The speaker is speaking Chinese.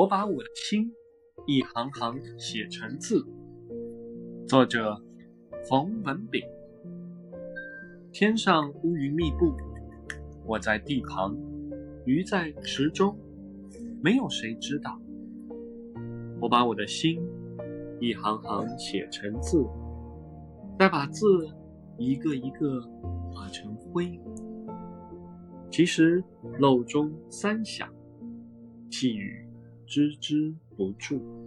我把我的心一行行写成字。作者：冯文炳。天上乌云密布，我在地旁，鱼在池中，没有谁知道。我把我的心一行行写成字，再把字一个一个化成灰。其实漏中三响，细雨。支之不住。